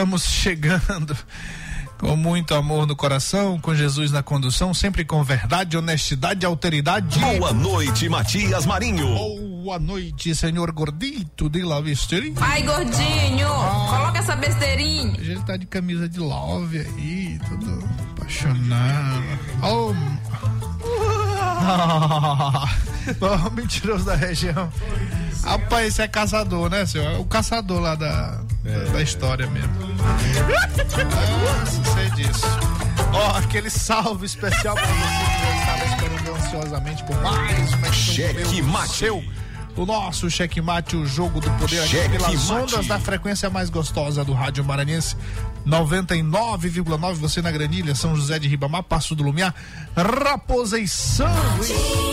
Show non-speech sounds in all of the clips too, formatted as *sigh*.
Estamos chegando com muito amor no coração, com Jesus na condução, sempre com verdade, honestidade e alteridade. Boa noite, Matias Marinho. Boa noite, senhor gordito de la besteirinha. Ai, gordinho, ah, coloca essa besteirinha. Hoje ele tá de camisa de love aí, todo apaixonado. Oh. *laughs* Oh, mentiroso da região. Rapaz, esse é caçador, né, senhor? É o caçador lá da, é. da história mesmo. Ah, sei disso. Ó, oh, aquele salve especial pra você que estava esperando ansiosamente por mais uma Cheque mate. O nosso Cheque Mate, o jogo do poder aqui pelas ondas da frequência mais gostosa do Rádio Maranhense. 99,9, você na Granilha, São José de Ribamar, Passo do Lumiar, Raposa e São Luís.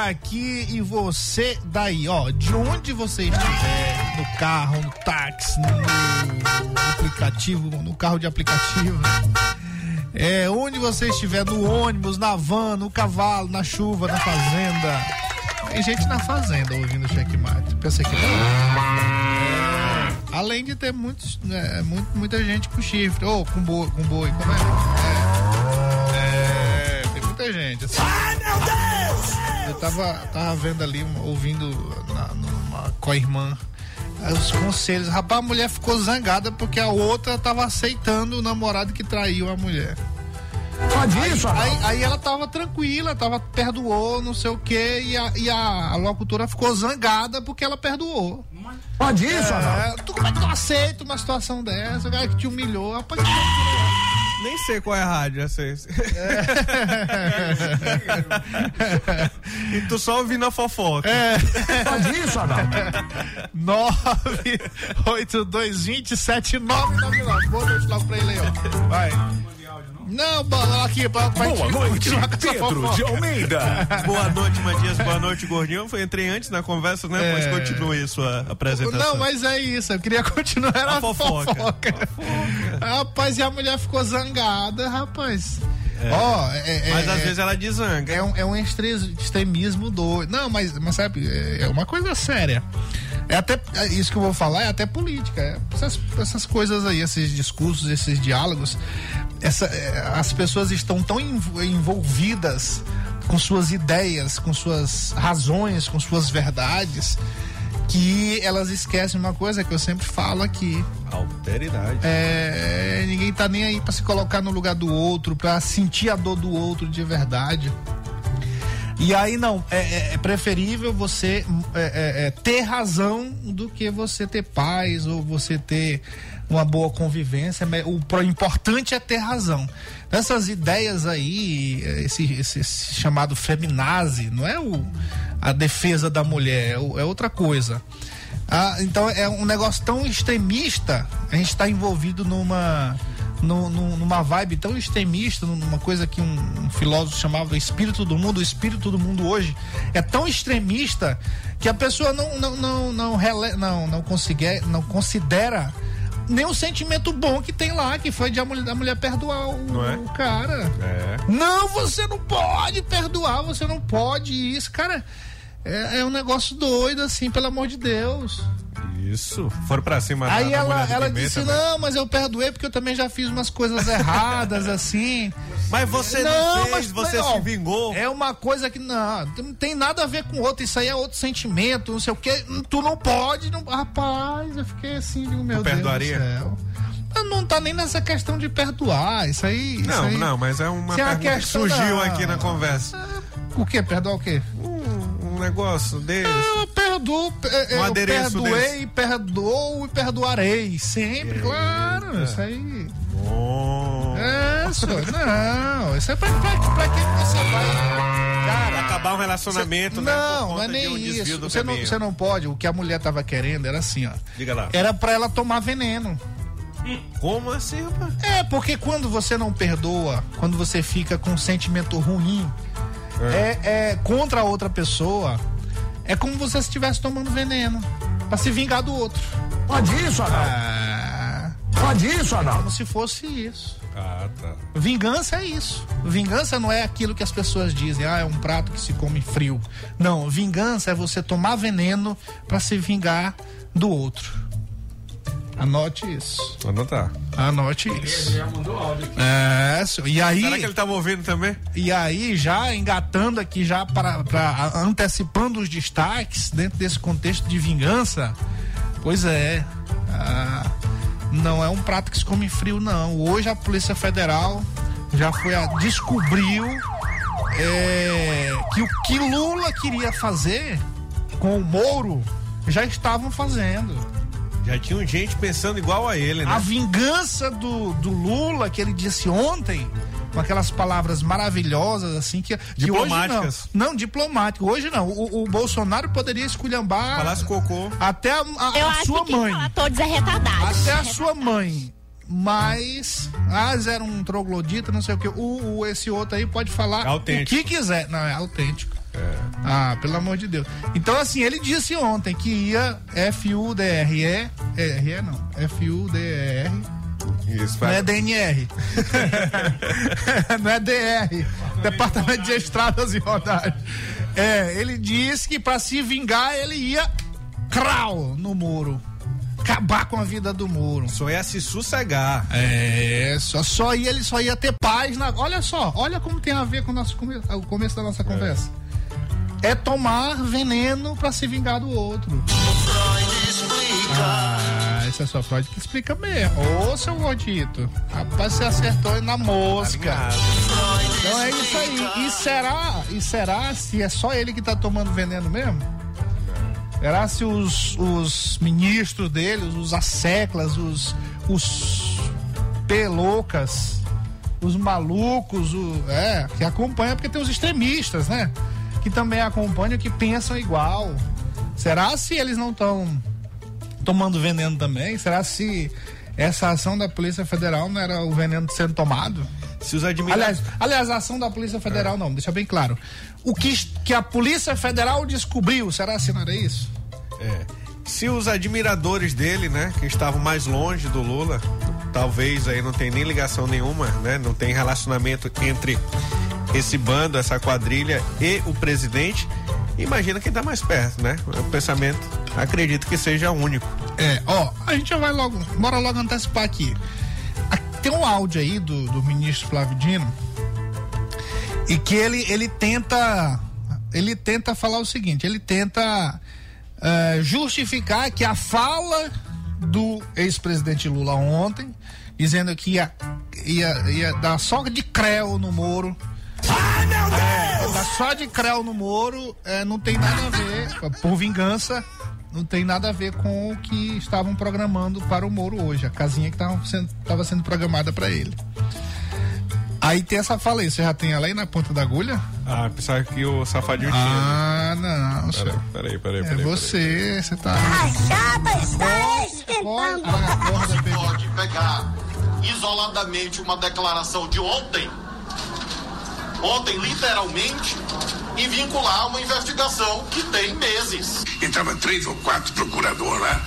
Eu daqui e você daí, ó, de onde você estiver, no carro, no táxi, no, aplicativo, no carro de aplicativo, é, onde você estiver, no ônibus, na van, no cavalo, na chuva, na fazenda. Tem gente na fazenda ouvindo checkmate. Pensa que não. É, além de ter muitos, é, muito, muita gente com chifre, ou com boi, com boi, como é? é? É, tem muita gente. Assim. Ai, meu Deus! Eu tava, tava vendo ali, ouvindo na, numa, com a irmã os conselhos. Rapaz, a mulher ficou zangada porque a outra tava aceitando o namorado que traiu a mulher. Pode isso, aí, aí, aí, ela tava tranquila, tava, perdoou, não sei o quê, e a, e a, a locutora ficou zangada porque ela perdoou. Pode isso, é, tu, como é que tu aceita uma situação dessa? O cara que te humilhou, rapaz, que nem sei qual é a rádio, essa. É. *laughs* e tu só ouvindo a fofoca. É. Pode isso, Adão? 982207999. Boa noite logo pra ele aí, ó. Vai. Não, bola aqui pra, pra Boa noite, Pedro de Almeida. *laughs* Boa noite, Matias. Boa noite, Gordinho. Eu entrei antes na conversa, né? É... Mas continue sua apresentação. Não, mas é isso. Eu queria *laughs* continuar a, a fofoca. fofoca. fofoca. Rapaz, e a mulher ficou zangada, rapaz. É. Oh, é, mas às vezes ela desanga. É um, é um extremismo doido. Não, mas, mas sabe, é uma coisa séria. É até é isso que eu vou falar, é até política. É essas, essas coisas aí, esses discursos, esses diálogos, essa, é, as pessoas estão tão envolvidas com suas ideias, com suas razões, com suas verdades, que elas esquecem uma coisa que eu sempre falo aqui. Alteridade. É, ninguém tá nem aí para se colocar no lugar do outro, para sentir a dor do outro de verdade. E aí não, é, é, é preferível você é, é, é, ter razão do que você ter paz ou você ter uma boa convivência. O importante é ter razão. Essas ideias aí, esse, esse, esse chamado feminazi, não é o, a defesa da mulher, é, é outra coisa. Ah, então é um negócio tão extremista, a gente está envolvido numa numa vibe tão extremista, numa coisa que um, um, filósofo chamava espírito do mundo, o espírito do mundo hoje é tão extremista que a pessoa não não não não não, não, não considera nenhum sentimento bom que tem lá, que foi de a mulher, mulher perdoar o, é? o cara. É. Não, você não pode perdoar, você não pode isso, cara. É, é um negócio doido, assim, pelo amor de Deus. Isso. Foram pra cima Aí ela, ela disse: Não, mas eu perdoei porque eu também já fiz umas coisas erradas, *laughs* assim. Mas você não, não fez, mas, você não, se vingou. É uma coisa que não, não tem nada a ver com outro. Isso aí é outro sentimento, não sei o que. Tu não pode. Não... Rapaz, eu fiquei assim, meu tu Deus perdoaria? do céu. Não tá nem nessa questão de perdoar. Isso aí. Isso não, aí, não, mas é uma é pergunta que surgiu da... aqui na conversa. O que? Perdoar o quê? negócio desse? Eu perdoo, é, um eu perdoei, desse. perdoo e perdoarei. Sempre, Eita. claro. Isso aí. Bom. É, isso, não. Isso é pra, pra, pra quem você vai. Cara, acabar um relacionamento, cê, né? Não, não é nem um isso. Você não, você não pode. O que a mulher tava querendo era assim, ó. Diga lá. Era para ela tomar veneno. Como assim, rapaz? É, porque quando você não perdoa, quando você fica com um sentimento ruim, é, é, é contra a outra pessoa, é como se você estivesse tomando veneno para se vingar do outro. Pode isso, Adão? Ah, Pode isso, Adão? Como se fosse isso. Ah, tá. Vingança é isso. Vingança não é aquilo que as pessoas dizem, ah, é um prato que se come frio. Não, vingança é você tomar veneno para se vingar do outro. Anote isso. Anotar. Anote isso. Ele já mandou áudio aqui. É, e aí. Será que ele estava ouvindo também? E aí, já engatando aqui, já para, para antecipando os destaques dentro desse contexto de vingança, pois é. Ah, não é um prato que se come frio, não. Hoje a Polícia Federal já foi a, descobriu é, que o que Lula queria fazer com o Moro já estavam fazendo. Já tinha gente pensando igual a ele, né? A vingança do, do Lula, que ele disse ontem, com aquelas palavras maravilhosas, assim, que, que hoje não. Não, diplomático. Hoje não. O, o Bolsonaro poderia esculhambar. Falasse cocô. Até a, a, Eu a acho sua que mãe. Falar todos é retardado. Até a sua mãe. Mas, ah, era um troglodita, não sei o que. O, o, esse outro aí pode falar autêntico. o que quiser. Não, é autêntico. É. Ah, pelo amor de Deus. Então, assim, ele disse ontem que ia F-U-D-R-E. R-E não. F-U-D-R. Isso, não é DNR. *laughs* não é DR. Departamento de Estradas e Rodagens. É, ele disse que para se vingar ele ia crau no muro. Acabar com a vida do muro. Só ia se sossegar. É, só, só ia, ele só ia ter paz. Na, olha só, olha como tem a ver com o, nosso, o começo da nossa conversa. É é tomar veneno para se vingar do outro. Ah, esse é só Freud que explica mesmo. Ô, seu gordito. Rapaz, você acertou na mosca. Então é isso aí. E será, e será se é só ele que tá tomando veneno mesmo? Será se os, os ministros dele, os asseclas, os, os pelocas, os malucos, o, é, que acompanham, porque tem os extremistas, né? Que também acompanham, que pensam igual. Será se eles não estão tomando veneno também? Será se essa ação da Polícia Federal não era o veneno sendo tomado? Se os admiradores. Aliás, aliás, a ação da Polícia Federal é. não, deixa bem claro. O que, que a Polícia Federal descobriu, será se não era isso? É. Se os admiradores dele, né, que estavam mais longe do Lula, talvez aí não tem nem ligação nenhuma, né, não tem relacionamento entre esse bando, essa quadrilha e o presidente, imagina quem tá mais perto, né? O pensamento, acredito que seja único. É, ó, a gente já vai logo, bora logo antecipar aqui. Tem um áudio aí do, do ministro Flávio Dino e que ele, ele tenta ele tenta falar o seguinte, ele tenta uh, justificar que a fala do ex-presidente Lula ontem, dizendo que ia, ia, ia dar só de creu no Moro, Ai, meu Deus! É, só de creu no Moro é, não tem nada a ver, por vingança, não tem nada a ver com o que estavam programando para o Moro hoje, a casinha que estava sendo, tava sendo programada para ele. Aí tem essa fala aí, você já tem ela aí na ponta da agulha? Ah, pensava que o safadinho tinha. Ah, não, senhor. Peraí, peraí, peraí. É você, você tá. A chapa está esquentando. Você pode pegar isoladamente uma declaração de ontem ontem, literalmente, e vincular uma investigação que tem meses. Entrava três ou quatro procuradores lá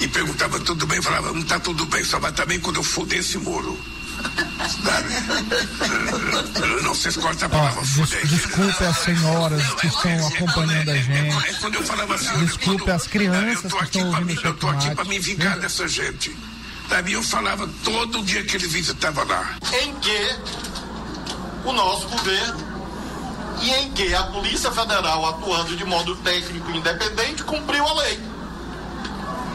e perguntava tudo bem, falava, não tá tudo bem, só vai também quando eu foder esse muro. *laughs* Não, vocês cortam a palavra des Desculpe as senhoras que estão acompanhando a gente. É quando eu falava assim, desculpe as crianças que estão ouvindo Eu tô aqui para me vingar dessa gente. Sabe, eu falava todo dia que ele visitava lá. Em que o nosso governo e em que a Polícia Federal, atuando de modo técnico e independente, cumpriu a lei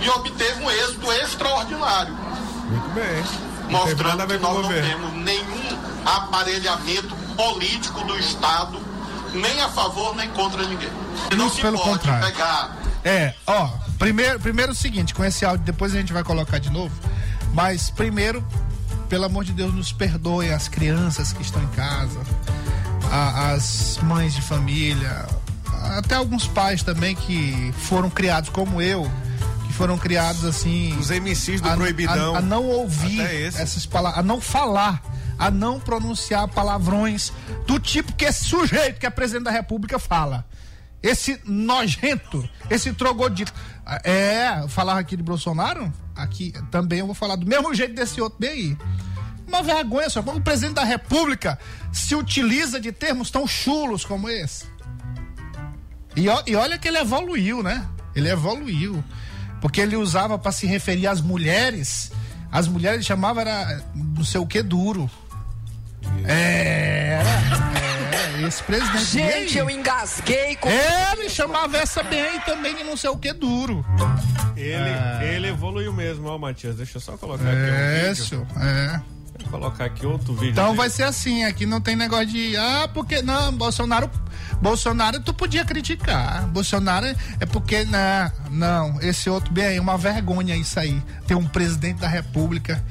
e obteve um êxito extraordinário. Muito bem. Mostrando que nós não temos nenhum aparelhamento político do Estado, nem a favor nem contra ninguém. E não se pelo pode contrário. pegar. É, ó, primeiro, primeiro o seguinte, com esse áudio, depois a gente vai colocar de novo, mas primeiro pelo amor de Deus, nos perdoe as crianças que estão em casa. a- as mães de família, até alguns pais também que foram criados como eu, que foram criados assim. Os MCs do a, Proibidão. a- a não ouvir essas palavras, a não falar, a não pronunciar palavrões do tipo que esse sujeito que é presidente da República fala. Esse nojento, esse trogodito. É, falar aqui de Bolsonaro, aqui também eu vou falar do mesmo jeito desse outro bem aí. Uma vergonha só. Quando o presidente da República se utiliza de termos tão chulos como esse. E, e olha que ele evoluiu, né? Ele evoluiu. Porque ele usava para se referir às mulheres. As mulheres chamava era não sei o que duro. É, era, é, esse presidente. Gente, bem- eu engasguei com. É, ele chamava essa bem também de não sei o que duro. Ele, ele evoluiu mesmo, ó, Matias. Deixa eu só colocar aqui um É, vídeo. senhor, é. Colocar aqui outro vídeo. Então dele. vai ser assim, aqui não tem negócio de ah, porque não, Bolsonaro Bolsonaro tu podia criticar. Bolsonaro é porque não, não, esse outro bem aí, uma vergonha isso aí. Ter um presidente da República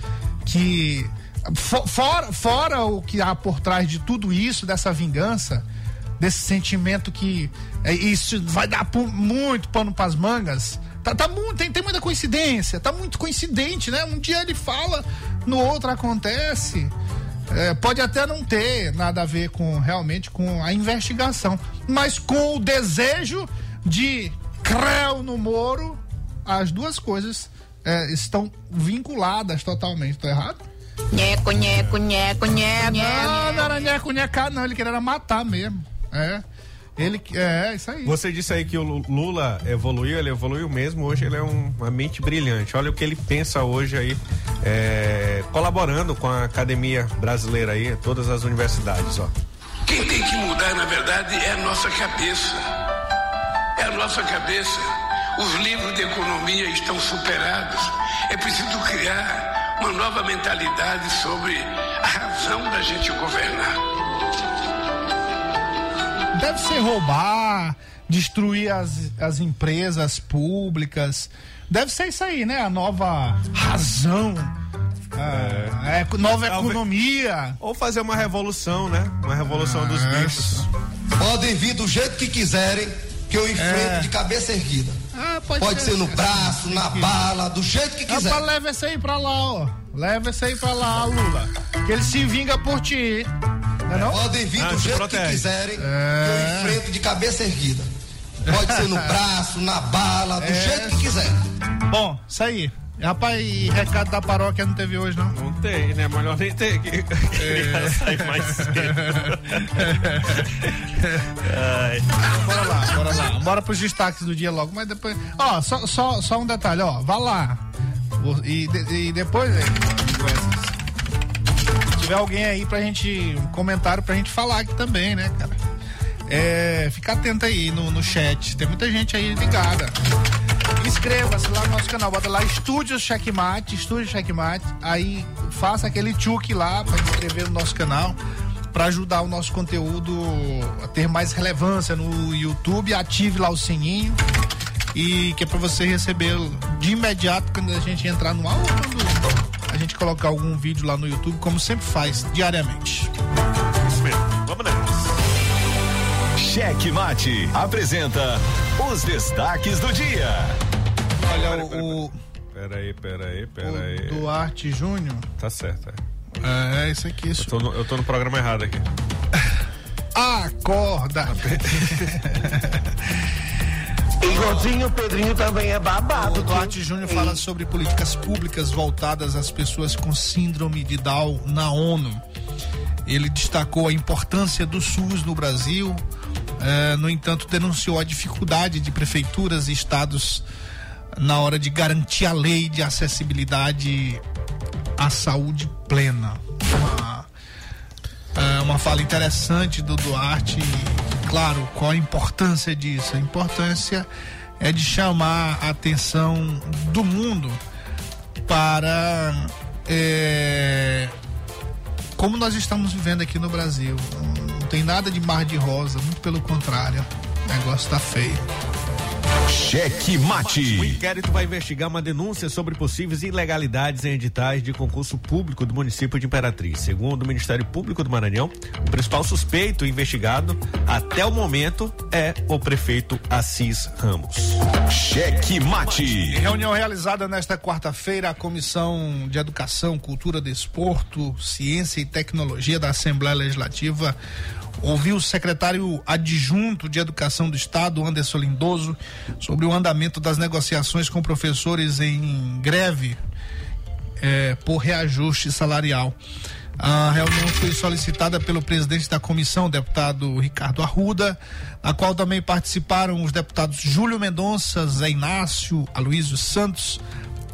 que fo- fora fora o que há por trás de tudo isso, dessa vingança, desse sentimento que é, isso vai dar muito pano pras mangas. Tá, tá muito, tem, tem muita coincidência, tá muito coincidente, né? Um dia ele fala, no outro acontece. É, pode até não ter nada a ver com realmente com a investigação, mas com o desejo de creu no Moro, as duas coisas é, estão vinculadas totalmente. Tô errado? Nheco, nheco, nheco, nheco. Não, não era nheco, nheca, não. Ele queria matar mesmo. É. Ele. É, isso aí. Você disse aí que o Lu- Lula evoluiu, ele evoluiu mesmo. Hoje ele é um- uma mente brilhante. Olha o que ele pensa hoje aí, é, colaborando com a academia brasileira aí, todas as universidades, ó. Quem tem que mudar, na verdade, é a nossa cabeça. É a nossa cabeça. Os livros de economia estão superados. É preciso criar uma nova mentalidade sobre a razão da gente governar. Deve ser roubar, destruir as, as empresas públicas. Deve ser isso aí, né? A nova razão. A, a eco- nova Talvez- economia. Ou fazer uma revolução, né? Uma revolução dos Ah, bichos. Podem vir do jeito que quiserem, que eu enfrento É. de cabeça erguida. Ah, Pode ser no braço, na bala, do jeito que Rapaz, quiser. leva esse aí pra lá, ó. Leva esse aí pra lá, Lula. Que ele se vinga por ti. Não é não? Podem vir Ah, do jeito protege. que quiserem, É. que eu enfrento de cabeça erguida. Pode ser no *laughs* braço, na bala, do É. jeito que quiser. Bom, isso aí. Rapaz, e recado da paróquia não teve hoje, não? Não tem, né? Melhor nem ter que *laughs* *laughs* queria sair mais cedo. Bora lá, bora lá. Bora pros destaques do dia logo, mas depois. Ó, só, só, só um detalhe, ó. Vá lá. E, e depois. aí, tiver alguém aí pra gente. Um comentário pra gente falar aqui também, né, cara? É, fica atento aí no, no chat. Tem muita gente aí ligada. Inscreva-se lá no nosso canal, bota lá Estúdios Checkmate, Estúdios Checkmate. Aí faça aquele tchuk lá pra inscrever no nosso canal, pra ajudar o nosso conteúdo a ter mais relevância no YouTube. Ative lá o sininho e que é pra você receber de imediato quando a gente entrar no ar ou quando a gente colocar algum vídeo lá no YouTube, como sempre faz diariamente. Isso mesmo. Vamos nessa. Cheque Mate apresenta os destaques do dia. Olha, o, Peraí, peraí, peraí. Duarte Júnior. Tá certo. é. É, isso aqui, isso. Tô no- eu tô no programa errado aqui. Acorda! *laughs* *laughs* O Pedrinho também é O babado. Duarte Júnior fala sobre políticas públicas voltadas às pessoas com síndrome de Down na ONU. Ele destacou a importância do SUS no Brasil, eh, no entanto, denunciou a dificuldade de prefeituras e estados na hora de garantir a lei de acessibilidade à saúde plena. Uma, é uma fala interessante do Duarte. Claro, qual a importância disso? A importância é de chamar a atenção do mundo para é, como nós estamos vivendo aqui no Brasil. Não tem nada de mar de rosa, muito pelo contrário. O negócio tá feio. Cheque Mate. O inquérito vai investigar uma denúncia sobre possíveis ilegalidades em editais de concurso público do município de Imperatriz. Segundo o Ministério Público do Maranhão, o principal suspeito investigado até o momento é o prefeito Assis Ramos. Cheque Mate. Em reunião realizada nesta quarta-feira, a Comissão de Educação, Cultura, Desporto, Ciência e Tecnologia da Assembleia Legislativa ouviu o secretário adjunto de Educação do Estado, Anderson Lindoso, sobre o andamento das negociações com professores em greve eh, por reajuste salarial. A reunião foi solicitada pelo presidente da comissão, deputado Ricardo Arruda, na qual também participaram os deputados Júlio Mendonça, Zé Inácio, Aloysio Santos,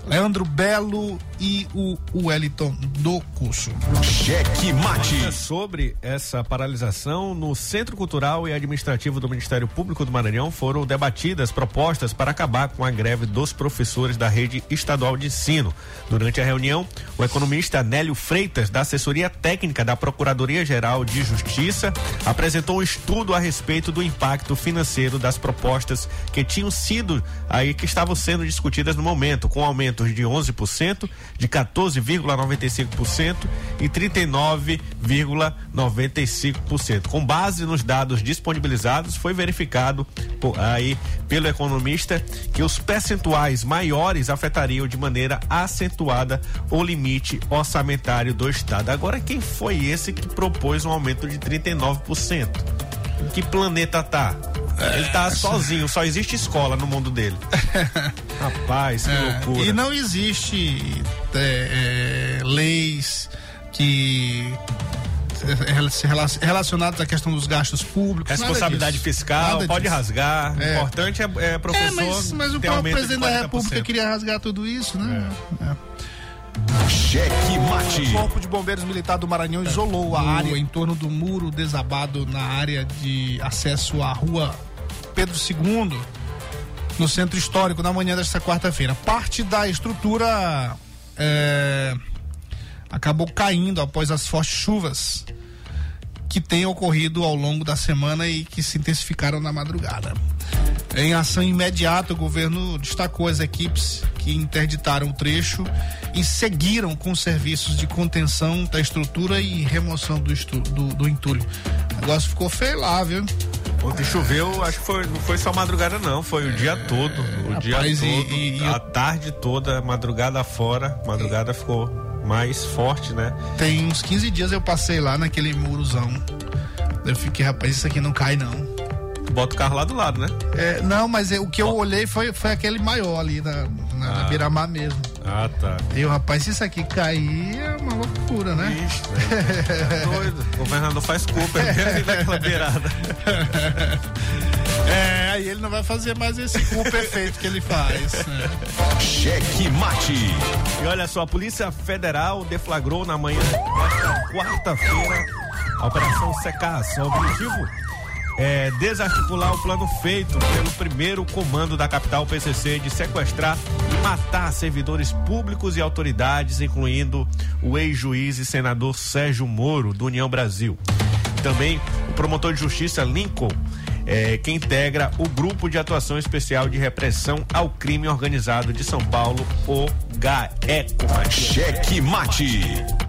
Leandro Belo e o Wellington do curso. Cheque Mate. Sobre essa paralisação, no Centro Cultural e Administrativo do Ministério Público do Maranhão foram debatidas propostas para acabar com a greve dos professores da rede estadual de ensino. Durante a reunião, o economista Nélio Freitas, da assessoria técnica da Procuradoria-Geral de Justiça, apresentou um estudo a respeito do impacto financeiro das propostas que tinham sido aí que estavam sendo discutidas no momento, com de 11%, de 14,95% e 39,95%. Com base nos dados disponibilizados, foi verificado por, aí pelo economista que os percentuais maiores afetariam de maneira acentuada o limite orçamentário do Estado. Agora, quem foi esse que propôs um aumento de 39%? Que planeta tá? Ele tá sozinho, só existe escola no mundo dele. *laughs* Rapaz, que É, loucura. E não existe é, é, leis que é, se rela- relacionadas à questão dos gastos públicos. Responsabilidade fiscal, Nada pode disso. rasgar. O É. importante é, é professor. É, mas, mas o presidente da 40%. República queria rasgar tudo isso, né? É. Cheque O Mate. Corpo de Bombeiros Militar do Maranhão isolou a área em torno do muro desabado na área de acesso à rua Pedro II, no centro histórico, na manhã desta quarta-feira. Parte da estrutura é, acabou caindo após as fortes chuvas que têm ocorrido ao longo da semana e que se intensificaram na madrugada. Em ação imediata, o governo destacou as equipes que interditaram o trecho e seguiram com os serviços de contenção da estrutura e remoção do, estu- do, do entulho. O negócio ficou feio lá, viu? Ontem choveu, acho que foi, não foi só madrugada, não. Foi o dia todo. O dia É, rapaz, e- todo. e- e a tarde toda, madrugada fora. Madrugada ficou mais forte, né? Tem uns 15 dias eu passei lá naquele murozão. Eu fiquei, rapaz, isso aqui não cai não. Bota o carro lá do lado, né? É, não, mas é, o que eu olhei foi, foi aquele maior ali na, na, na beira-mar mesmo. Ah, tá. E eu, rapaz, se isso aqui cair é uma loucura, né? Ixi, tá doido. O governador faz culpa, *laughs* ele vive naquela beirada. *laughs* É, aí ele não vai fazer mais esse cu *laughs* perfeito que ele faz. né? Cheque Mate. E olha só, a Polícia Federal deflagrou na manhã desta quarta-feira a Operação Secas. O objetivo é desarticular o plano feito pelo primeiro comando da capital PCC de sequestrar e matar servidores públicos e autoridades, incluindo o ex-juiz e senador Sérgio Moro, do União Brasil. Também o promotor de justiça Lincoln, é, que integra o Grupo de Atuação Especial de Repressão ao Crime Organizado de São Paulo, o GAECO. Cheque Mate.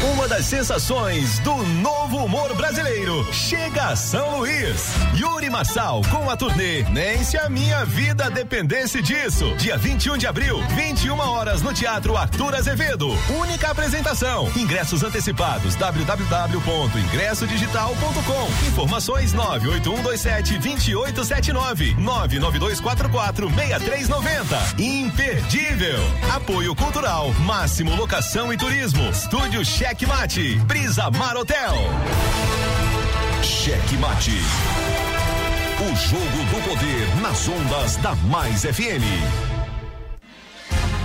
Uma das sensações do novo humor brasileiro chega a São Luís. Yuri Marçal com a turnê Nem se a minha vida dependesse disso. Dia 21 de abril, 21 horas no Teatro Arthur Azevedo. Única apresentação. Ingressos antecipados www.ingressodigital.com. Informações 98127 2879 99244 6390. Imperdível. Apoio Cultural, Máximo Locação e Turismo. Estúdio Cheque Mate. Brisa Mar Hotel. Cheque Mate. O jogo do poder nas ondas da Mais FM.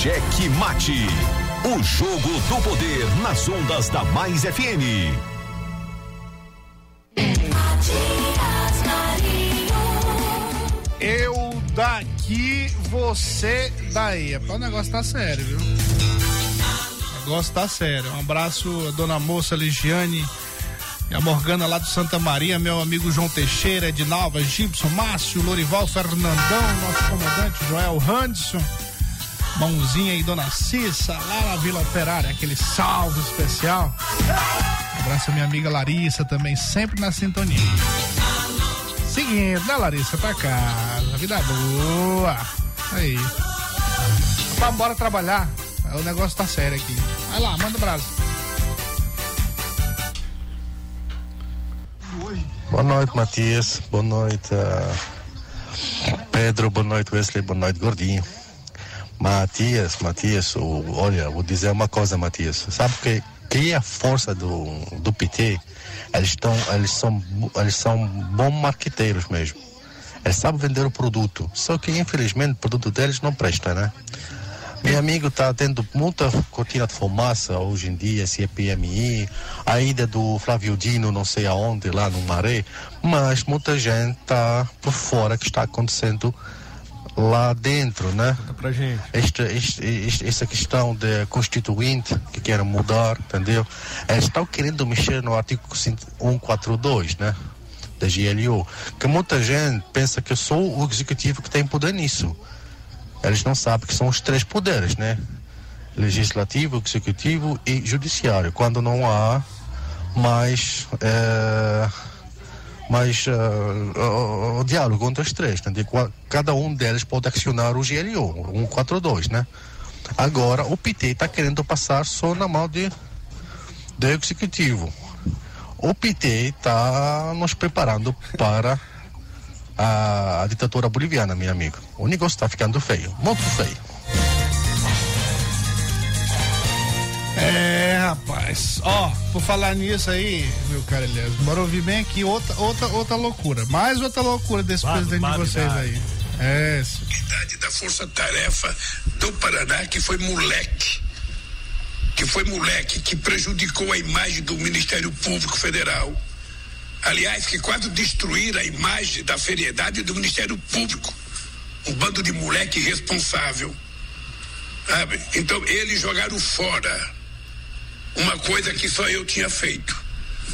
Cheque Mate. O jogo do poder nas ondas da Mais FM. Eu daqui, você daí. O negócio tá sério, viu? O negócio tá sério. Um abraço a dona moça Ligiane e a Morgana lá do Santa Maria, meu amigo João Teixeira, Edinalva, Gibson, Márcio, Lorival, Fernandão, nosso comandante Joel Hanson, Mãozinha e Dona Cissa, lá na Vila Operária, aquele salve especial. Um abraço minha amiga Larissa também, sempre na sintonia. Seguinte, né, Larissa, pra casa, vida boa. Aí. Vamos bora trabalhar. O negócio tá sério aqui. Vai lá, manda o braço. Boa noite, Matias. Boa noite, uh, Pedro. Boa noite, Wesley. Boa noite, Gordinho. Matias, Matias, olha, vou dizer uma coisa, Matias. Sabe que, que é a força do, do PT? Eles, estão, eles, são, eles são bons marqueteiros mesmo. Eles sabem vender o produto. Só que, infelizmente, o produto deles não presta, né? Meu amigo está tendo muita cortina de fumaça hoje em dia, se é PMI, a ida do Flávio Dino, não sei aonde, lá no Maré, mas muita gente está por fora que está acontecendo lá dentro, né? Pra gente. Esta, este, essa questão de constituinte que querem mudar, entendeu? Eles estão querendo mexer no artigo 142, né? Da GLO, que muita gente pensa que eu sou o executivo que tem poder nisso. Eles não sabem que são os três poderes, né? Legislativo, executivo e judiciário. Quando não há mais é, mais uh, uh, o diálogo entre os três, né? cada um deles pode acionar o GLO, 142, né? Agora o PT está querendo passar só na mão de do executivo. O PT está nos preparando para a, a ditadura boliviana, meu amigo. O negócio está ficando feio, muito feio. É, rapaz. Ó, por falar nisso aí, meu caro Elias, bora ouvir bem aqui outra, outra, outra loucura. Mais outra loucura desse Vado, presidente de vocês aí. É. Unidade da Força Tarefa do Paraná, que foi moleque. Que foi moleque, que prejudicou a imagem do Ministério Público Federal. Aliás, que quase destruíram a imagem da seriedade do Ministério Público. Um bando de moleque irresponsável. Sabe? Então, eles jogaram fora uma coisa que só eu tinha feito.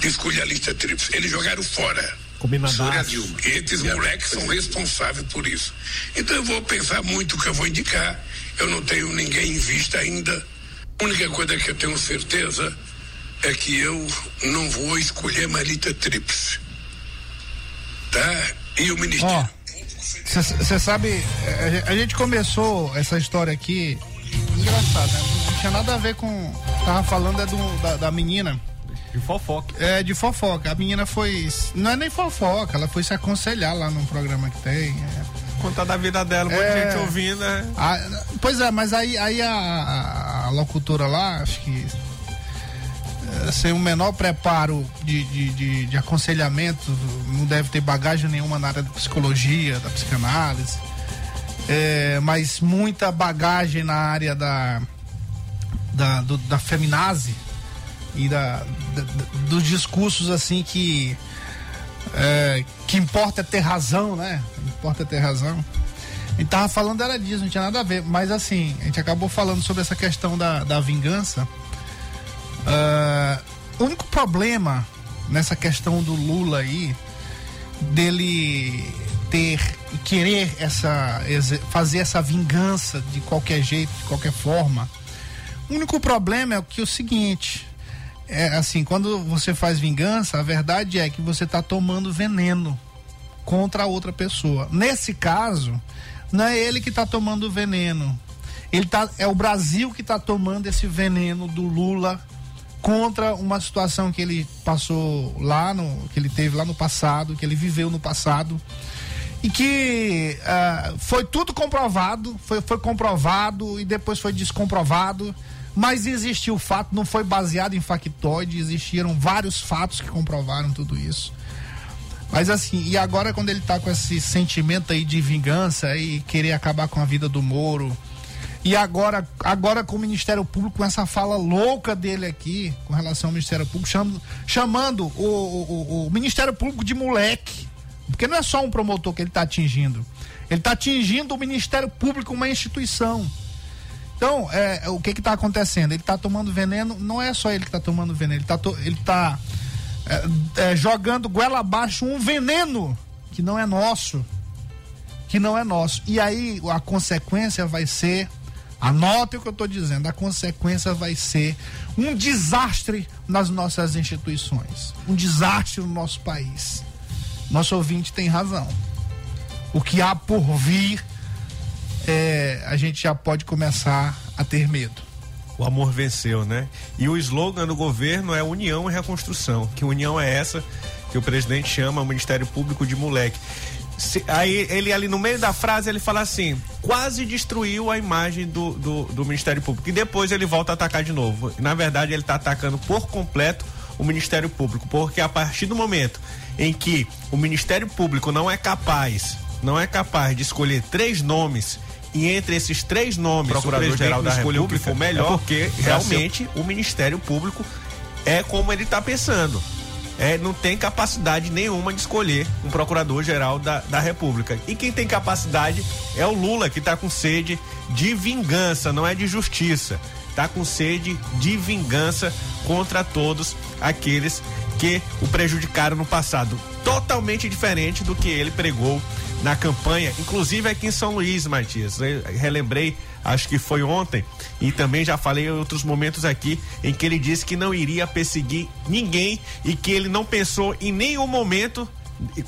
De escolher a lista tríplice. Eles jogaram fora. Combinadaço. E esses moleques são responsáveis por isso. Então eu vou pensar muito o que eu vou indicar. Eu não tenho ninguém em vista ainda. A única coisa que eu tenho certeza é que eu não vou escolher Marita Tríplice. Tá? E o Ministério. Você sabe, a, a gente começou essa história aqui. Engraçado, né? Não tinha nada a ver com. Tava falando é do, da, da menina. De fofoca. É, de fofoca. A menina foi. Não é nem fofoca, ela foi se aconselhar lá num programa que tem. É. Contar da vida dela, muita é, gente ouvindo, né? A, pois é, mas aí, aí a, a, a locutora lá, acho que é, sem o menor preparo de, de, de, de, aconselhamento, não deve ter bagagem nenhuma na área da psicologia, da psicanálise, é, mas muita bagagem na área da, da, do, da feminazi e da, da, dos discursos assim que é, que importa é ter razão, né? Importa ter razão. A gente tava falando era disso, não tinha nada a ver, mas assim, a gente acabou falando sobre essa questão da, da vingança. Uh, o único problema nessa questão do Lula aí, dele ter querer essa fazer essa vingança de qualquer jeito, de qualquer forma. O único problema é que é o seguinte, é assim, quando você faz vingança, a verdade é que você está tomando veneno contra a outra pessoa. Nesse caso, não é ele que está tomando veneno. Ele tá, é o Brasil que está tomando esse veneno do Lula contra uma situação que ele passou lá no que ele teve lá no passado, que ele viveu no passado e que uh, foi tudo comprovado, foi, foi comprovado e depois foi descomprovado, mas existiu o fato, não foi baseado em factoide, existiram vários fatos que comprovaram tudo isso. Mas assim, e agora quando ele tá com esse sentimento aí de vingança e querer acabar com a vida do Moro, e agora, agora com o Ministério Público, com essa fala louca dele aqui, com relação ao Ministério Público, chamando, chamando o, o, o Ministério Público de moleque. Porque não é só um promotor que ele está atingindo. Ele está atingindo o Ministério Público, uma instituição. Então, é, o que está acontecendo? Ele está tomando veneno, não é só ele que está tomando veneno, ele está tá, é, é, jogando goela abaixo um veneno que não é nosso. Que não é nosso. E aí a consequência vai ser Anote o que eu estou dizendo. A consequência vai ser um desastre nas nossas instituições, um desastre no nosso país. Nosso ouvinte tem razão. O que há por vir, é, a gente já pode começar a ter medo. O amor venceu, né? E o slogan do governo é União e Reconstrução. Que união é essa que o presidente chama o Ministério Público de moleque. Se, aí ele ali no meio da frase ele fala assim: quase destruiu a imagem do, do, do Ministério Público. E depois ele volta a atacar de novo. Na verdade, ele está atacando por completo o Ministério Público, porque a partir do momento em que o Ministério Público não é capaz, não é capaz de escolher três nomes e entre esses três nomes Procurador-Geral da República, o for melhor, é porque realmente o Ministério Público é como ele está pensando é, não tem capacidade nenhuma de escolher um procurador-geral da, da República. E quem tem capacidade é o Lula, que está com sede de vingança, não é de justiça. Está com sede de vingança contra todos aqueles que o prejudicaram no passado. Totalmente diferente do que ele pregou na campanha, inclusive aqui em São Luís, Matias. Eu relembrei, acho que foi ontem, e também já falei em outros momentos aqui, em que ele disse que não iria perseguir ninguém e que ele não pensou em nenhum momento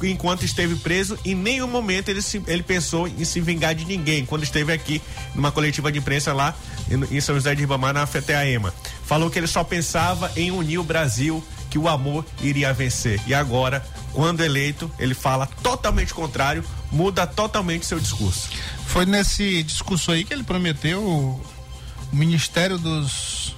enquanto esteve preso, em nenhum momento ele, se, ele pensou em se vingar de ninguém, quando esteve aqui numa coletiva de imprensa lá em, São José de Ribamar, na FTAEMA. Falou que ele só pensava em unir o Brasil, que o amor iria vencer. E agora, quando eleito, ele fala totalmente contrário, muda totalmente seu discurso. Foi nesse discurso aí que ele prometeu o, Ministério dos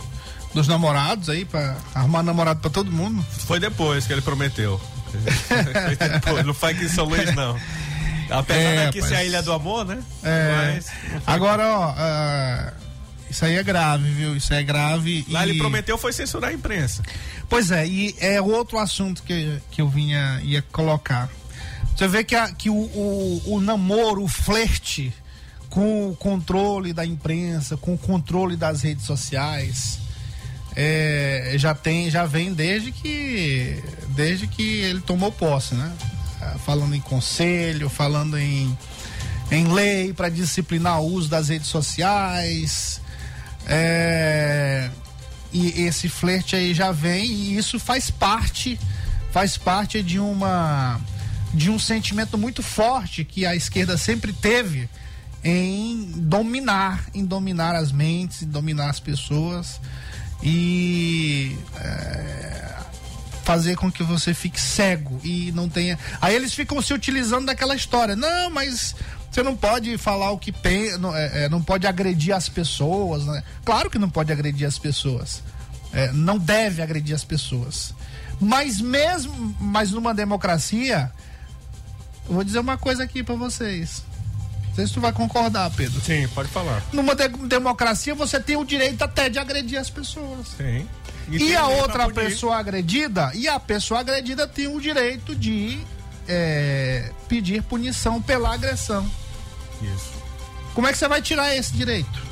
dos namorados aí para arrumar namorado para todo mundo. Foi depois que ele prometeu. *laughs* não foi aqui em São Luís não. Apesar é, daqui ser a Ilha do Amor, né? É. Mas, Agora, ó, uh, isso aí é grave, viu? Isso é grave. Lá e... ele prometeu foi censurar a imprensa. Pois é, e é outro assunto que, que eu vinha ia colocar. Você vê que, a, que o, o, o namoro, o flerte com o controle da imprensa, com o controle das redes sociais, é, já tem, já vem desde que desde que ele tomou posse, né? Falando em conselho, falando em, em lei para disciplinar o uso das redes sociais, é, e esse flerte aí já vem e isso faz parte, faz parte de uma de um sentimento muito forte que a esquerda sempre teve em dominar, em dominar as mentes, em dominar as pessoas e é, fazer com que você fique cego e não tenha. Aí eles ficam se utilizando daquela história. Não, mas você não pode falar o que pensa, não, é, é, não pode agredir as pessoas, né? Claro que não pode agredir as pessoas. É, não deve agredir as pessoas. Mas mesmo, mas numa democracia, eu vou dizer uma coisa aqui para vocês. Não sei se tu vai concordar, Pedro. Sim, pode falar. Numa de democracia, você tem o direito até de agredir as pessoas. Sim. E, e a outra pessoa agredida, e a pessoa agredida tem o direito de é, pedir punição pela agressão. Isso. Como é que você vai tirar esse direito?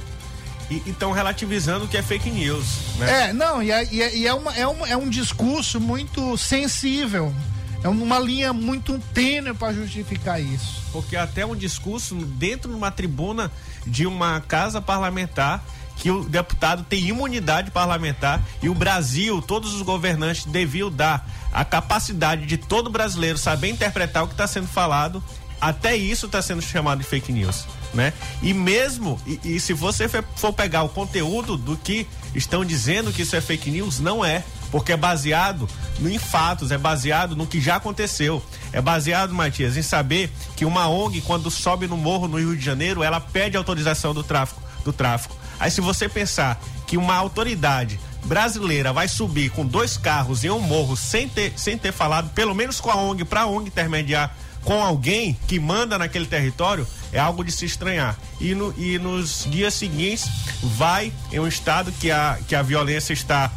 e estão relativizando o que é fake news. Né? É, não, e, é, e é, e é uma, é, uma, é um discurso muito sensível. É uma linha muito tênue para justificar isso. Porque até um discurso dentro de uma tribuna de uma casa parlamentar que o deputado tem imunidade parlamentar e o Brasil, todos os governantes deviam dar a capacidade de todo brasileiro saber interpretar o que está sendo falado. Até isso está sendo chamado de fake news, né? E mesmo e, e se você for pegar o conteúdo do que estão dizendo que isso é fake news, não é porque é baseado em fatos, é baseado no que já aconteceu. É baseado, Matias, em saber que uma ONG, quando sobe no morro no Rio de Janeiro, ela pede autorização do tráfico. Do tráfico. Aí se você pensar que uma autoridade brasileira vai subir com dois carros em um morro sem ter, sem ter falado, pelo menos com a ONG, para a ONG intermediar com alguém que manda naquele território, é algo de se estranhar. E, no, e nos dias seguintes, vai em um estado que a, que a violência está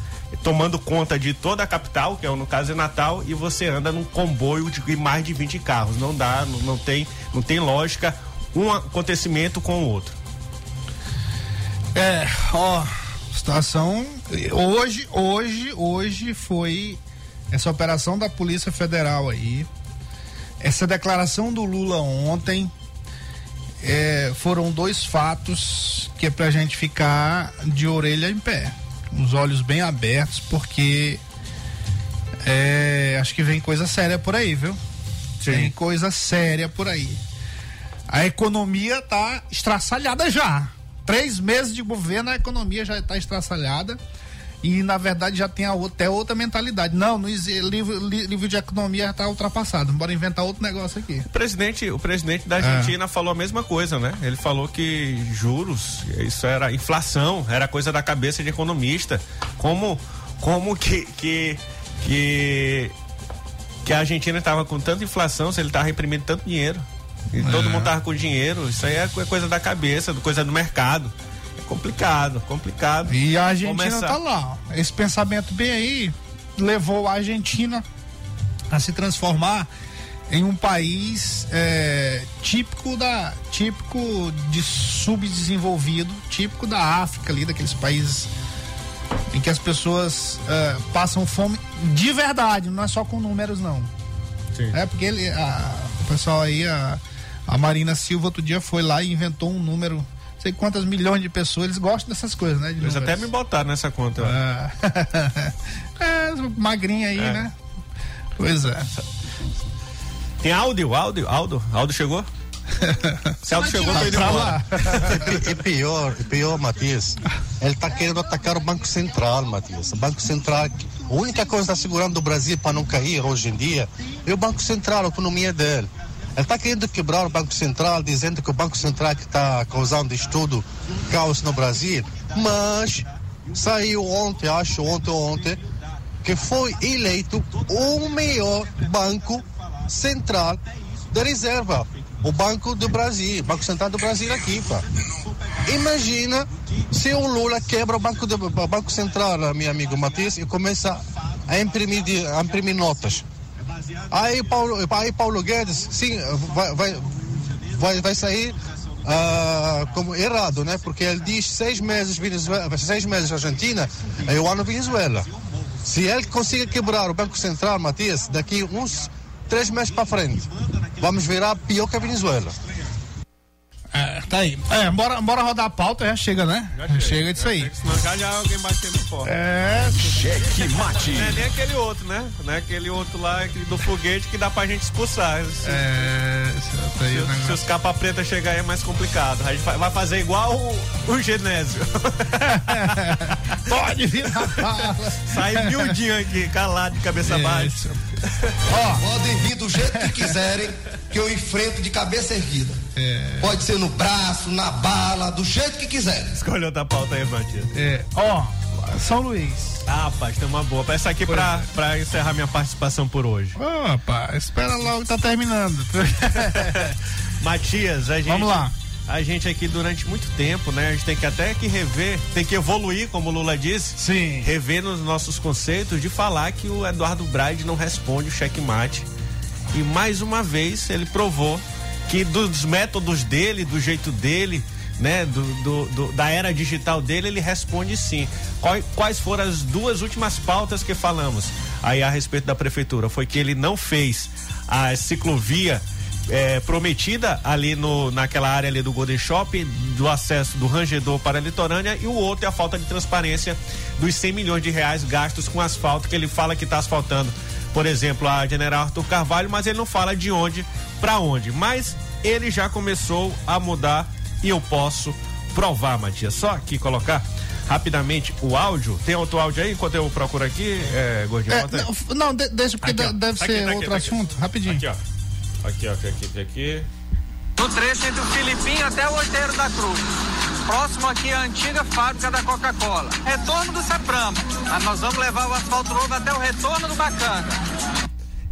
tomando conta de toda a capital, que é no caso é Natal, e você anda num comboio de mais de 20 carros. Não dá, não, não tem, não tem lógica um acontecimento com o outro. É, ó, situação hoje, hoje, hoje foi essa operação da Polícia Federal aí. Essa declaração do Lula ontem é, foram dois fatos que é pra gente ficar de orelha em pé os olhos bem abertos, porque é, acho que vem coisa séria por aí, viu? Sim. Tem coisa séria por aí. A economia tá estraçalhada já. Três meses de governo, a economia já está estraçalhada e na verdade já tem outra, até outra mentalidade. Não, no livro, livro de economia já está ultrapassado. Bora inventar outro negócio aqui. O presidente, o presidente da Argentina é. falou a mesma coisa, né? Ele falou que juros, isso era inflação, era coisa da cabeça de economista. Como, como que, que, que, que a Argentina estava com tanta inflação se ele estava reprimindo tanto dinheiro? E é. todo mundo estava com dinheiro. Isso aí é coisa da cabeça, coisa do mercado complicado, complicado. E a Argentina começar. tá lá. Esse pensamento bem aí levou a Argentina a se transformar em um país é, típico da típico de subdesenvolvido, típico da África ali, daqueles países em que as pessoas é, passam fome de verdade, não é só com números não. Sim. É porque ele, a, o pessoal aí, a, a Marina Silva outro dia foi lá e inventou um número sei quantas milhões de pessoas, eles gostam dessas coisas, né? eles até me botaram nessa conta. Ah. é, *laughs* magrinha aí, é. né? Pois é. Tem áudio, áudio, áudio, áudio chegou? *laughs* Áudio chegou, tô indo embora. E pior, pior, Matias, ele tá querendo atacar o Banco Central, Matias. O Banco Central, a única coisa que está segurando o Brasil para não cair hoje em dia é o Banco Central, a economia dele. Ele está querendo quebrar o Banco Central, dizendo que o Banco Central que está causando isto tudo, caos no Brasil, mas saiu ontem, acho ontem ou ontem, que foi eleito o melhor banco central da reserva, o Banco do Brasil, Banco Central do Brasil aqui, pá. Imagina se o Lula quebra o Banco, do, banco Central, meu amigo Matias, e começa a imprimir, a imprimir notas. Aí Paulo, aí Paulo Guedes, sim, vai, vai, vai, sair uh, como errado, né? Porque ele diz seis meses Venezuela, seis meses Argentina, é o ano Venezuela. Se ele conseguir quebrar o Banco Central, Matias, daqui uns três meses para frente, vamos virar pior que a Venezuela. É, tá aí. É, bora, bora rodar a pauta, já chega, né? Já chega, chega disso aí. Senão já já alguém batendo fora. É. Cheque mate. Não é nem aquele outro, né? Não é aquele outro lá aquele do foguete que dá pra gente expulsar. Se, é. Se, aí, se, se os capa preta chegar aí é mais complicado. A gente vai fazer igual o, o Genésio. *laughs* Pode vir na fala. Sai miudinho aqui, calado de cabeça Isso. baixa. *laughs* Ó, podem vir do jeito que quiserem, que eu enfrento de cabeça erguida. É. Pode ser no braço, na bala, do jeito que quiserem. Escolha outra pauta aí, Matias. É, ó, São Luís. Ah, rapaz, tem uma boa. Essa aqui pra, é. pra encerrar minha participação por hoje. Ô, oh, rapaz, espera logo, tá terminando. *laughs* Matias, a gente. Vamos lá a gente aqui durante muito tempo, né? A gente tem que até que rever, tem que evoluir, como o Lula disse. Sim. Rever nos nossos conceitos de falar que o Eduardo Braide não responde o checkmate. E mais uma vez ele provou que dos métodos dele, do jeito dele, né, do, do- do- da era digital dele, ele responde sim. Quais, quais foram as duas últimas pautas que falamos aí a respeito da prefeitura? Foi que ele não fez a ciclovia é, prometida ali no, naquela área ali do Golden Shopping, do acesso do Rangedor para a litorânea, e o outro é a falta de transparência dos 100 milhões de reais gastos com asfalto, que ele fala que está asfaltando, por exemplo, a General Arthur Carvalho, mas ele não fala de onde para onde. Mas ele já começou a mudar e eu posso provar, Matias. Só aqui colocar rapidamente o áudio. Tem outro áudio aí enquanto eu procuro aqui, é, Gordinho? É, não, não, de- deixa, porque Aqui, ó. deve Tá aqui, ser tá aqui, outro tá aqui. assunto. Rapidinho. Aqui, ó. Aqui, ó, aqui, aqui, aqui. No trecho entre o Filipinho até o Oiteiro da Cruz. Próximo aqui à antiga fábrica da Coca-Cola. Retorno do Seprama. Mas nós vamos levar o asfalto novo até o retorno do Bacana.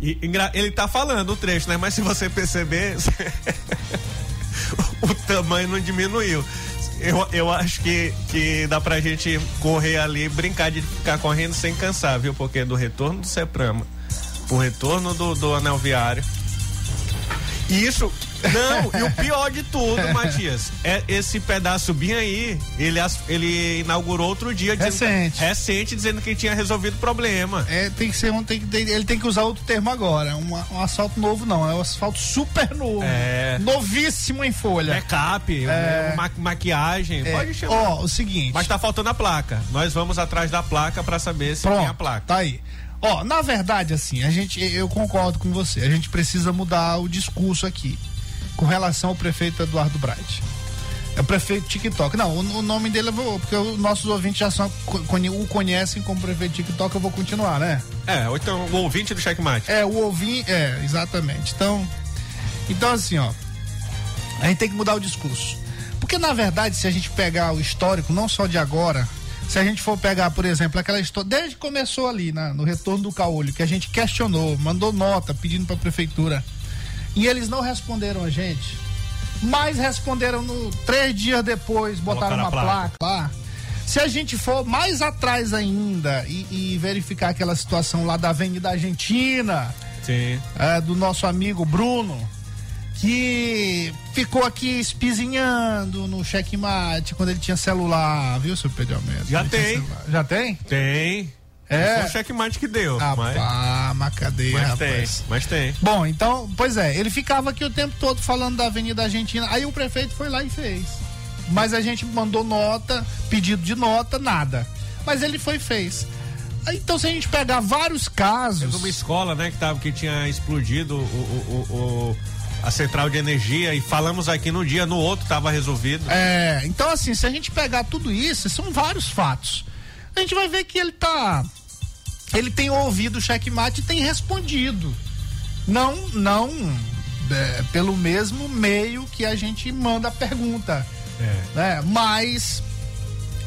E, ele tá falando o trecho, né? Mas se você perceber, *laughs* o tamanho não diminuiu. Eu, eu acho que, que dá pra gente correr ali, brincar de ficar correndo sem cansar, viu? Porque do retorno do Seprama, o retorno do, do anel viário. E isso. Não, e o pior de tudo, *laughs* Matias, é esse pedaço bem aí, ele, ele inaugurou outro dia. Dizendo, Recente. Recente, dizendo que tinha resolvido o problema. É, tem que ser um, tem que, ele tem que usar outro termo agora. Um, um asfalto novo não, é um asfalto super novo. É. Novíssimo em folha. Make-up, É. ma- maquiagem, É, pode chamar. Ó, o seguinte. Mas tá faltando a placa. Nós vamos atrás da placa pra saber se tem a Pronto, placa. tá aí. Ó, na verdade, assim, a gente, eu concordo com você. A gente precisa mudar o discurso aqui com relação ao prefeito Eduardo Bright. É o prefeito TikTok. Não, o, o nome dele eu vou, porque os nossos ouvintes já são, o conhecem como prefeito TikTok, eu vou continuar, né? É, ou então o ouvinte do checkmate. É, o ouvinte, é, exatamente. Então, então assim, ó, a gente tem que mudar o discurso. Porque na verdade, se a gente pegar o histórico, não só de agora, se a gente for pegar, por exemplo, aquela história, desde que começou ali na- no retorno do caolho, que a gente questionou, mandou nota pedindo para a prefeitura, e eles não responderam a gente, mas responderam no, três dias depois, botaram Colocaram uma placa. placa. lá. Se a gente for mais atrás ainda e, e verificar aquela situação lá da Avenida Argentina, é, do nosso amigo Bruno, que ficou aqui espizinhando no checkmate quando ele tinha celular, viu, seu Pedro Almeida? Já Ele tem. Já tem? Tem. É. Foi o checkmate que deu. Ah, mas, pá, mas cadê, mas rapaz? tem. Mas tem. Bom, então, pois é, ele ficava aqui o tempo todo falando da Avenida Argentina. Aí o prefeito foi lá e fez. Mas a gente mandou nota, pedido de nota, nada. Mas ele foi e fez. Então, se a gente pegar vários casos. Teve uma escola, né, que, tava, que tinha explodido o, o- o- o- a central de energia e falamos aqui no dia, no outro tava resolvido. É, então assim, se a gente pegar tudo isso, são vários fatos. A gente vai ver que ele tá. Ele tem ouvido o checkmate e tem respondido. Não, não é, pelo mesmo meio que a gente manda a pergunta. É. Né? Mas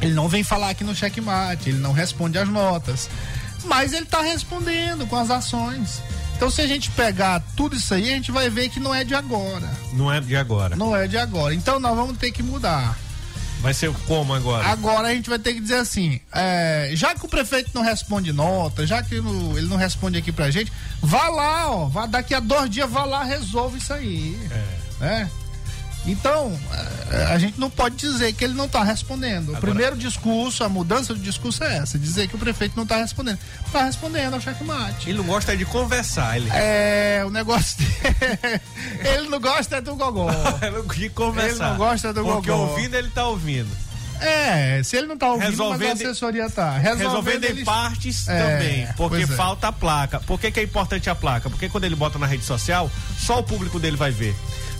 ele não vem falar aqui no checkmate, ele não responde as notas. Mas ele tá respondendo com as ações. Então, se a gente pegar tudo isso aí, a gente vai ver que não é de agora. Não é de agora. Não é de agora. Então, nós vamos ter que mudar. Vai ser como agora? Agora a gente vai ter que dizer assim: é, já que o prefeito não responde nota, já que ele não responde aqui pra gente, vá lá, ó, vá, daqui a dois dias, vá lá, resolve isso aí. né? Então, é, a gente não pode dizer que ele não está respondendo. O Agora- primeiro discurso, a mudança do discurso é essa: dizer que o prefeito não está respondendo. Está respondendo ao checkmate. Ele não gosta de conversar, ele É, o negócio dele. *laughs* ele não gosta do gogó. *laughs* de conversar. Ele não gosta do Porque gogó. ouvindo, ele tá ouvindo. É, se ele não tá ouvindo, Resolvendo- mas a assessoria tá. Resolvendo, em eles- partes É, também, porque é. falta a placa. Por que, que é importante a placa? Porque quando ele bota na rede social, só o público dele vai ver.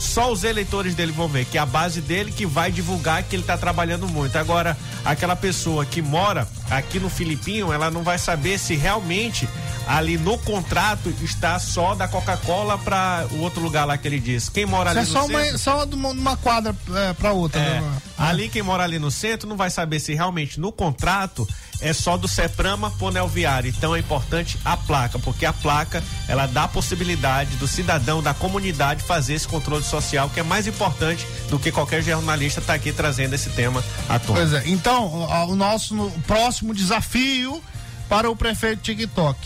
Só os eleitores dele vão ver, que é a base dele que vai divulgar que ele tá trabalhando muito. Agora, aquela pessoa que mora aqui no Filipinho, ela não vai saber se realmente ali no contrato está só da Coca-Cola para o outro lugar lá que ele diz. Quem mora Isso ali é no só uma, centro, só de uma, uma quadra é, pra outra. é, né? ali quem mora ali no centro não vai saber se realmente no contrato é só do Seprama Ponel Viário. Então é importante a placa, porque a placa ela dá a possibilidade do cidadão, da comunidade fazer esse controle social, que é mais importante do que qualquer jornalista estar aqui trazendo esse tema à tona. Pois é. Então, o, nosso no- próximo desafio para o prefeito TikTok.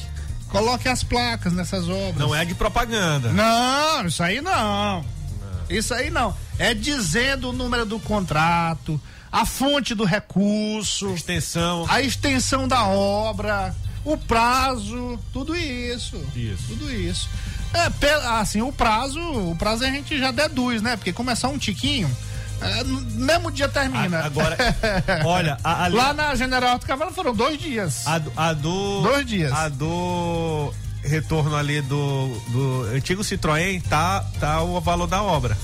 Coloque as placas nessas obras. Não é de propaganda. Não, isso aí não. Isso aí não. É dizendo o número do contrato, a fonte do recurso, extensão, a extensão da obra, o prazo, tudo isso. Isso. Tudo isso. É, assim, o prazo, o prazo a gente já deduz, né? Porque começar um tiquinho, é, mesmo dia termina. A- agora, *laughs* olha, a- ali- lá na General Alto Cavalo foram dois dias. A, a do. Dois dias. A do retorno ali do, do antigo Citroën tá, tá o valor da obra.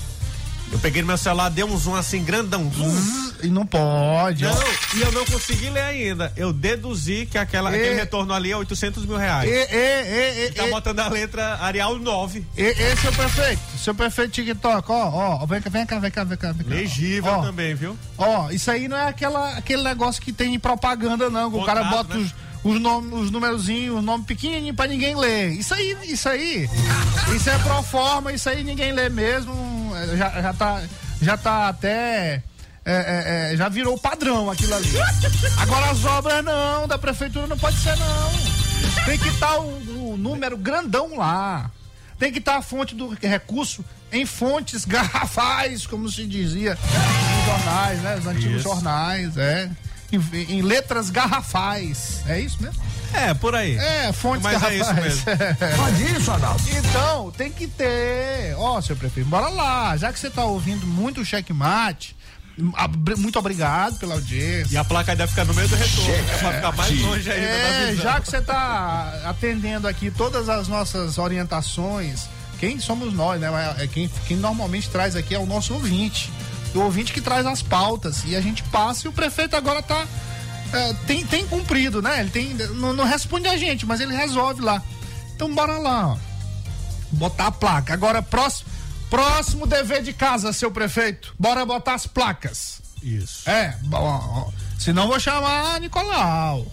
Eu peguei no meu celular, dei um zoom assim, grandão. Zoom. E não pode. Não, e eu não consegui ler ainda. Eu deduzi que aquela, E- aquele retorno ali é 800 mil reais. E, e, e, tá botando a letra Arial 9. E, e seu prefeito, seu prefeito TikTok, ó, ó, vem cá, vem cá, vem cá, vem cá. Vem cá. Legível Ó, também, viu? Ó, isso aí não é aquela, aquele negócio que tem em propaganda, não. que o cara bota né? os, os, nomes, os numerozinhos, os nomes pequenininhos pra ninguém ler. Isso aí, isso aí, isso é pro forma, isso aí ninguém lê mesmo. é, Já, já tá, já tá até. é, é, é, já virou padrão aquilo ali. Agora as obras não, da prefeitura não pode ser não. Tem que estar o, o número grandão lá. Tem que estar a fonte do recurso em fontes *laughs* garrafais, como se dizia nos jornais, né? Os antigos Isso. jornais, é. Em, em letras garrafais. É isso mesmo? É, por aí. É, fontes Mas é garrafais. *laughs* isso mesmo. Pode isso, Adalto? Então, tem que ter. Ó, seu prefeito, bora lá. Já que você tá ouvindo muito o checkmate, muito obrigado pela audiência. E a placa deve ficar no meio do retorno, é pra ficar mais longe ainda da É, já que você tá atendendo aqui todas as nossas orientações, quem somos nós, né? É quem, quem normalmente traz aqui é o nosso ouvinte. O ouvinte que traz as pautas. E a gente passa e o prefeito agora tá. é, tem, tem cumprido, né? Ele tem. Não, não responde a gente, mas ele resolve lá. Então bora lá, ó. Botar a placa. Agora, próximo, próximo dever de casa, seu prefeito. Bora botar as placas. Isso. É, bom, ó, senão eu vou chamar Nicolau.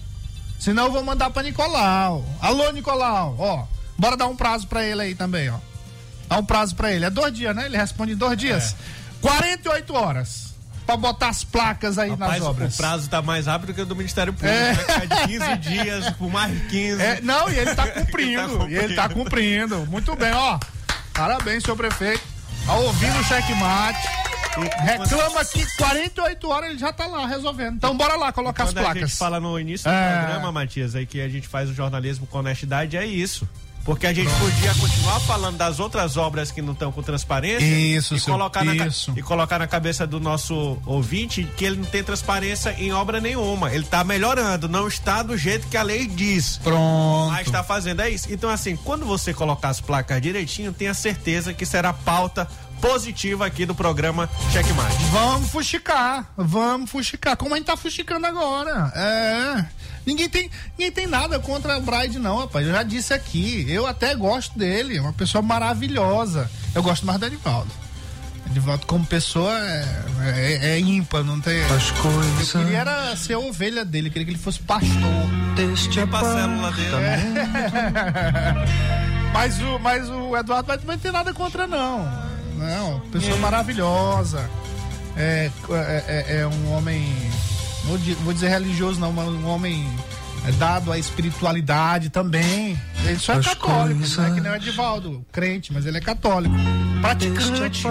Senão eu vou mandar pra Nicolau. Alô, Nicolau, ó. Bora dar um prazo pra ele aí também, ó. Dá um prazo pra ele. É dois dias, né? Ele responde em dois dias. 48 horas pra botar as placas aí Rapaz, nas obras. o prazo tá mais rápido que o do Ministério Público. É. Vai ficar de 15 *laughs* dias por mais 15. É, não, e ele tá cumprindo. Ele E ele tá cumprindo. Muito bem, ó. Parabéns, senhor prefeito. Tá ouvindo o checkmate. Reclama que 48 horas ele já tá lá resolvendo. Então bora lá colocar as Quando a gente placas. fala no início do É. programa, Matias, aí que a gente faz o jornalismo com honestidade, é isso. Porque a gente podia continuar falando das outras obras que não estão com transparência Isso, e, seu- colocar na, isso. e colocar na cabeça do nosso ouvinte que ele não tem transparência em obra nenhuma. Ele está melhorando, não está do jeito que a lei diz. Pronto. Mas está fazendo é isso. Então, assim, quando você colocar as placas direitinho, tenha certeza que será pauta positiva aqui do programa Checkmate. Vamos fuxicar, vamos fuxicar, como a gente tá fuxicando agora. É. Ninguém tem, ninguém tem nada contra o Bride, não, rapaz. Eu já disse aqui. Eu até gosto dele, é uma pessoa maravilhosa. Eu gosto mais do Edivaldo. Edivaldo, como pessoa, é, é, é ímpar, não tem. As coisas. Eu queria era ser a ovelha dele, eu queria que ele fosse pastor. Deste Tipo a célula dele. Mas o, mas o Eduardo vai- não tem nada contra, não. Não, pessoa maravilhosa. É, é, é- é um homem. Vou, vou dizer religioso, não, mas um homem é dado à espiritualidade também. Ele só é católico, não é que nem o Edivaldo, crente, mas ele é católico. Praticante.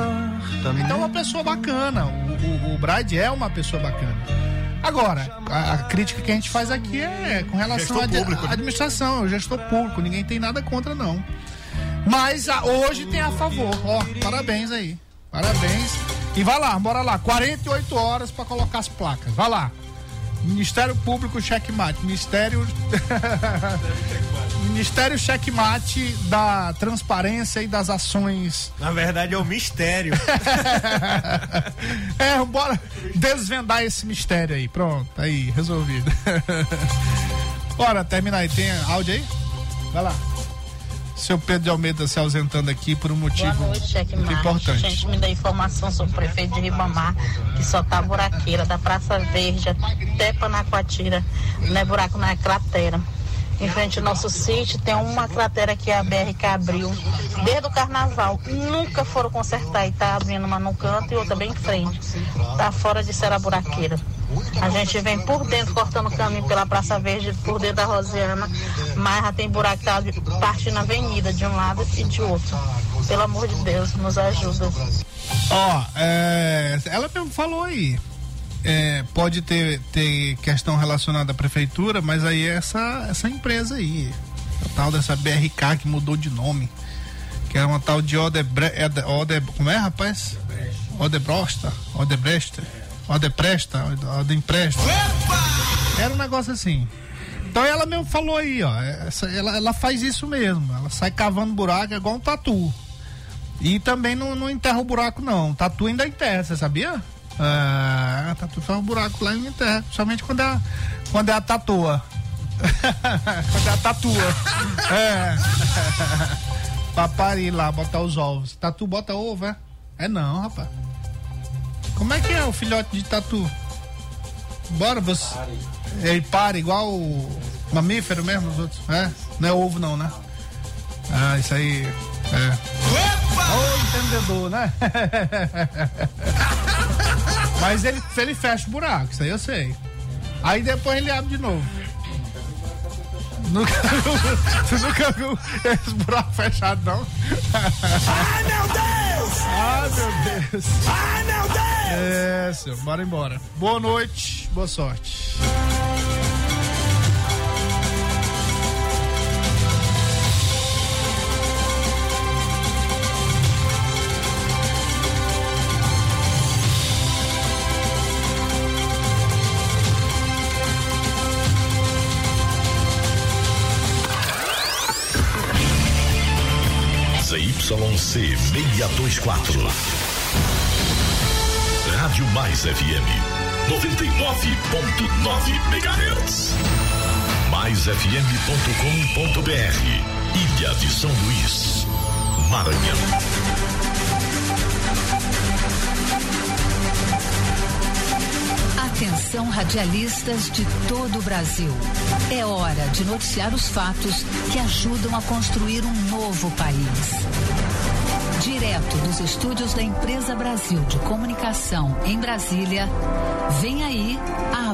Então é uma pessoa bacana. O, o, o Bride é uma pessoa bacana. Agora, a, a crítica que a gente faz aqui é com relação à né? administração, é o gestor público. Ninguém tem nada contra, não. Mas a- hoje tem a favor. Ó, parabéns aí. Parabéns. E vai lá, bora lá. 48 horas pra colocar as placas. Vai lá. Ministério Público Checkmate. Ministério. *laughs* Ministério Checkmate da Transparência e das Ações. Na verdade, é o mistério. *laughs* É, bora desvendar esse mistério aí. Pronto, aí, resolvido. *laughs* Bora, terminar aí. Tem áudio aí? Vai lá. Seu Pedro de Almeida se ausentando aqui por um motivo Boa noite, Cheque muito importante. Gente, me dá informação sobre o prefeito de Ribamar, que só tá buraqueira, da Praça Verde até Panacoatira. Não é buraco, não é cratera. Em frente ao nosso sítio tem uma cratera que a BR que abriu desde o carnaval. Nunca foram consertar e tá abrindo uma no canto e outra bem em frente. Tá fora de ser a buraqueira. A gente vem por dentro, cortando o caminho pela Praça Verde, por dentro da Rosiana, mas já tem buraco que tá partindo a avenida de um lado e de outro. Pelo amor de Deus, nos ajuda. Ó, é, ela mesmo falou aí. É, pode ter, ter questão relacionada à prefeitura, mas aí é essa, essa empresa aí. A tal dessa BRK que mudou de nome. Que era uma tal de Odebre, Ode, Ode, como é, rapaz? Odebrosta, Odebrecht, Odepresta, Odempresta. Era um negócio assim. Então ela mesmo falou aí, ó. Essa, ela, ela faz isso mesmo. Ela sai cavando buraco igual um tatu. E também não, não enterra o buraco, não. Tatu ainda enterra, você sabia? É, tatu faz um buraco lá e enterra. Principalmente quando é, quando é a tatua. *laughs* quando é a tatua. é. *laughs* pra parir lá, botar os ovos. Tatu bota ovo, é? É não, rapaz. Como é que é o filhote de tatu? Bora, você. Ele para igual o mamífero mesmo, os outros. É? Não é ovo não, né? Ah, isso aí. É. Ô, entendedor, né? *laughs* Mas ele, ele fecha o buraco, isso aí eu sei. Aí depois ele abre de novo. Nunca *laughs* viu, tu nunca viu esse buraco fechado, não? Ai, meu Deus! Ai, *laughs* meu Deus! Ai, meu Deus! É, senhor, bora embora. Boa noite, boa sorte. ZYC 624. Rádio Mais FM 99.9 MHz. MaisFM.com.br. Ilha de São Luís, Maranhão. Atenção radialistas de todo o Brasil. É hora de noticiar os fatos que ajudam a construir um novo país. Direto dos estúdios da Empresa Brasil de Comunicação em Brasília, vem aí a